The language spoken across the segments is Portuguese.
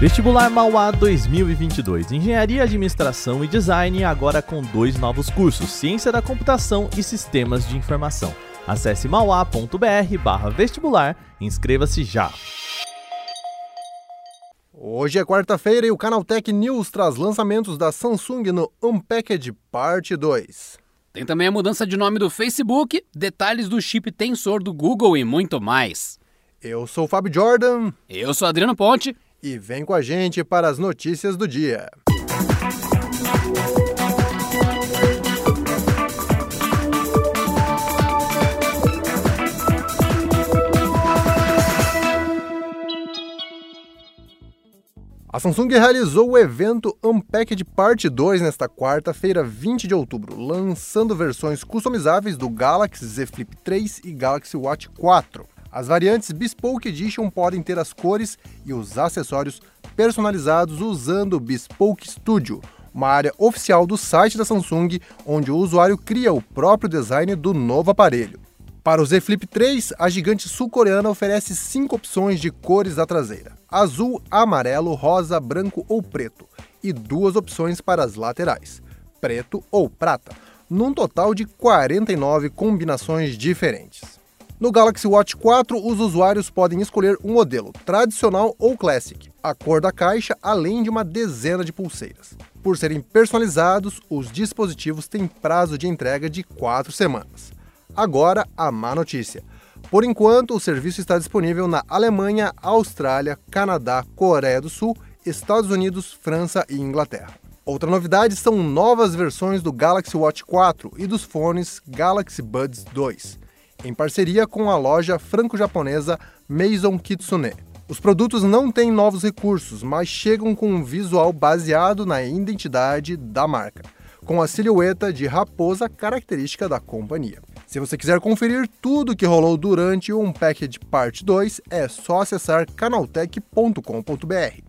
Vestibular Mauá 2022. Engenharia, Administração e Design agora com dois novos cursos: Ciência da Computação e Sistemas de Informação. Acesse mauá.br/vestibular e inscreva-se já. Hoje é quarta-feira e o Canaltech News traz lançamentos da Samsung no Unpacked Parte 2. Tem também a mudança de nome do Facebook, detalhes do chip Tensor do Google e muito mais. Eu sou o Fábio Jordan. Eu sou Adriano Ponte e vem com a gente para as notícias do dia. A Samsung realizou o evento Unpacked Parte 2 nesta quarta-feira, 20 de outubro, lançando versões customizáveis do Galaxy Z Flip 3 e Galaxy Watch 4. As variantes Bespoke Edition podem ter as cores e os acessórios personalizados usando o Bespoke Studio, uma área oficial do site da Samsung, onde o usuário cria o próprio design do novo aparelho. Para o Z Flip 3, a gigante sul-coreana oferece cinco opções de cores da traseira: azul, amarelo, rosa, branco ou preto, e duas opções para as laterais: preto ou prata, num total de 49 combinações diferentes. No Galaxy Watch 4, os usuários podem escolher um modelo tradicional ou classic, a cor da caixa, além de uma dezena de pulseiras. Por serem personalizados, os dispositivos têm prazo de entrega de 4 semanas. Agora, a má notícia. Por enquanto, o serviço está disponível na Alemanha, Austrália, Canadá, Coreia do Sul, Estados Unidos, França e Inglaterra. Outra novidade são novas versões do Galaxy Watch 4 e dos fones Galaxy Buds 2 em parceria com a loja franco-japonesa Maison Kitsune. Os produtos não têm novos recursos, mas chegam com um visual baseado na identidade da marca, com a silhueta de raposa característica da companhia. Se você quiser conferir tudo que rolou durante o Unpacked Part 2, é só acessar canaltech.com.br.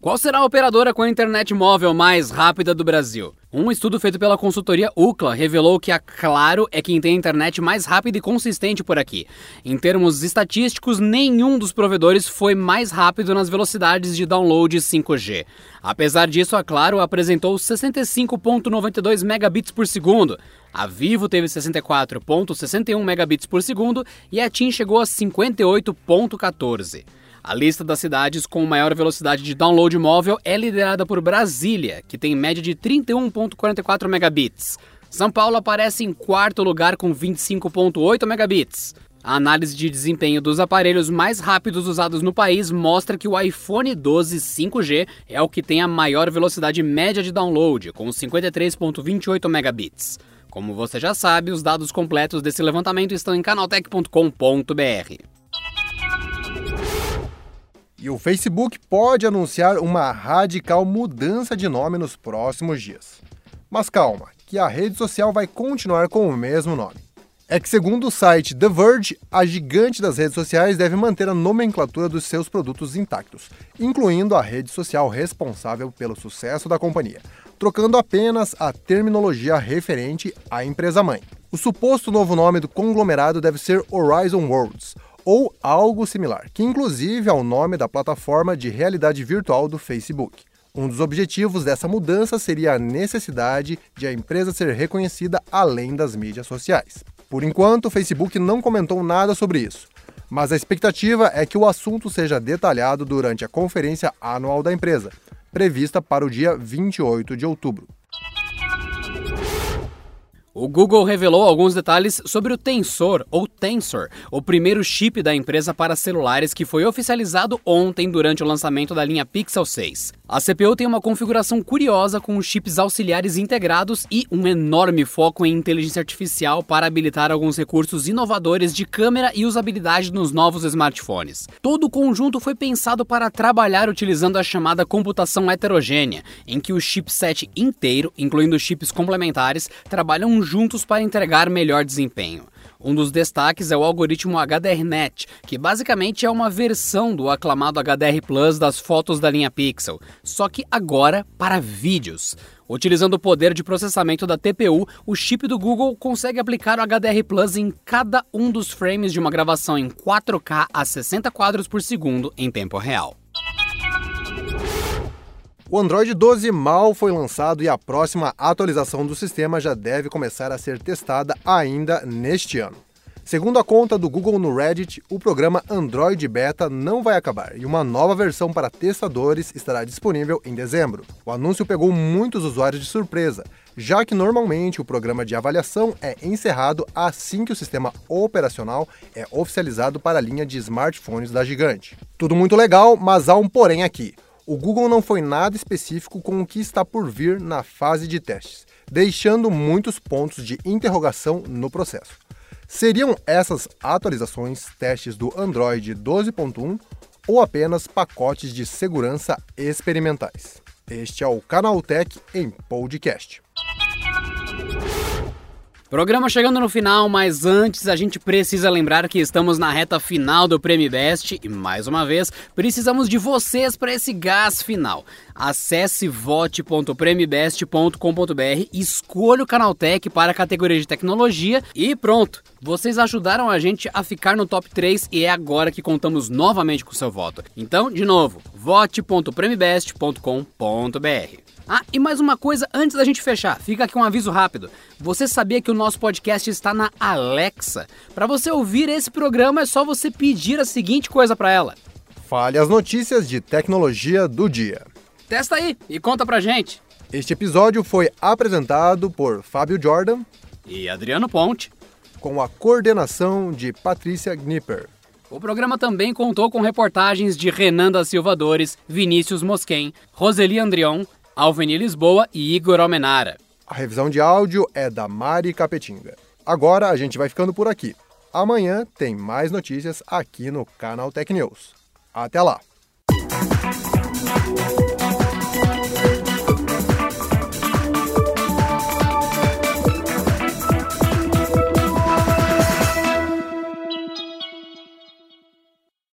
Qual será a operadora com a internet móvel mais rápida do Brasil? Um estudo feito pela consultoria UCLA revelou que a Claro é quem tem a internet mais rápida e consistente por aqui. Em termos estatísticos, nenhum dos provedores foi mais rápido nas velocidades de download 5G. Apesar disso, a Claro apresentou 65.92 megabits por segundo. A Vivo teve 64.61 megabits por segundo e a TIM chegou a 58.14. A lista das cidades com maior velocidade de download móvel é liderada por Brasília, que tem média de 31.44 megabits. São Paulo aparece em quarto lugar com 25.8 megabits. A análise de desempenho dos aparelhos mais rápidos usados no país mostra que o iPhone 12 5G é o que tem a maior velocidade média de download, com 53.28 megabits. Como você já sabe, os dados completos desse levantamento estão em canaltech.com.br. E o Facebook pode anunciar uma radical mudança de nome nos próximos dias. Mas calma, que a rede social vai continuar com o mesmo nome. É que, segundo o site The Verge, a gigante das redes sociais deve manter a nomenclatura dos seus produtos intactos, incluindo a rede social responsável pelo sucesso da companhia, trocando apenas a terminologia referente à empresa mãe. O suposto novo nome do conglomerado deve ser Horizon Worlds, ou algo similar, que inclusive é o nome da plataforma de realidade virtual do Facebook. Um dos objetivos dessa mudança seria a necessidade de a empresa ser reconhecida além das mídias sociais. Por enquanto, o Facebook não comentou nada sobre isso, mas a expectativa é que o assunto seja detalhado durante a conferência anual da empresa, prevista para o dia 28 de outubro. O Google revelou alguns detalhes sobre o Tensor, ou Tensor, o primeiro chip da empresa para celulares que foi oficializado ontem durante o lançamento da linha Pixel 6. A CPU tem uma configuração curiosa com chips auxiliares integrados e um enorme foco em inteligência artificial para habilitar alguns recursos inovadores de câmera e usabilidade nos novos smartphones. Todo o conjunto foi pensado para trabalhar utilizando a chamada computação heterogênea, em que o chipset inteiro, incluindo chips complementares, trabalham juntos para entregar melhor desempenho. Um dos destaques é o algoritmo HDRNet, que basicamente é uma versão do aclamado HDR Plus das fotos da linha Pixel, só que agora para vídeos. Utilizando o poder de processamento da TPU, o chip do Google consegue aplicar o HDR Plus em cada um dos frames de uma gravação em 4K a 60 quadros por segundo em tempo real. O Android 12 mal foi lançado e a próxima atualização do sistema já deve começar a ser testada ainda neste ano. Segundo a conta do Google no Reddit, o programa Android Beta não vai acabar e uma nova versão para testadores estará disponível em dezembro. O anúncio pegou muitos usuários de surpresa, já que normalmente o programa de avaliação é encerrado assim que o sistema operacional é oficializado para a linha de smartphones da gigante. Tudo muito legal, mas há um porém aqui o Google não foi nada específico com o que está por vir na fase de testes, deixando muitos pontos de interrogação no processo. Seriam essas atualizações testes do Android 12.1 ou apenas pacotes de segurança experimentais? Este é o Canaltech em podcast. Programa chegando no final, mas antes a gente precisa lembrar que estamos na reta final do Prêmio Best e mais uma vez precisamos de vocês para esse gás final. Acesse vote.premibest.com.br, escolha o Canaltech para a categoria de tecnologia e pronto. Vocês ajudaram a gente a ficar no top 3 e é agora que contamos novamente com seu voto. Então, de novo, vote.premibest.com.br. Ah, e mais uma coisa antes da gente fechar, fica aqui um aviso rápido. Você sabia que o nosso podcast está na Alexa? Para você ouvir esse programa é só você pedir a seguinte coisa para ela: Fale as notícias de tecnologia do dia. Testa aí e conta pra gente. Este episódio foi apresentado por Fábio Jordan e Adriano Ponte, com a coordenação de Patrícia Gnipper. O programa também contou com reportagens de Renan da Silva Dores, Vinícius Mosquen, Roseli Andrion, Alveni Lisboa e Igor Almenara. A revisão de áudio é da Mari Capetinga. Agora a gente vai ficando por aqui. Amanhã tem mais notícias aqui no canal Tech News. Até lá!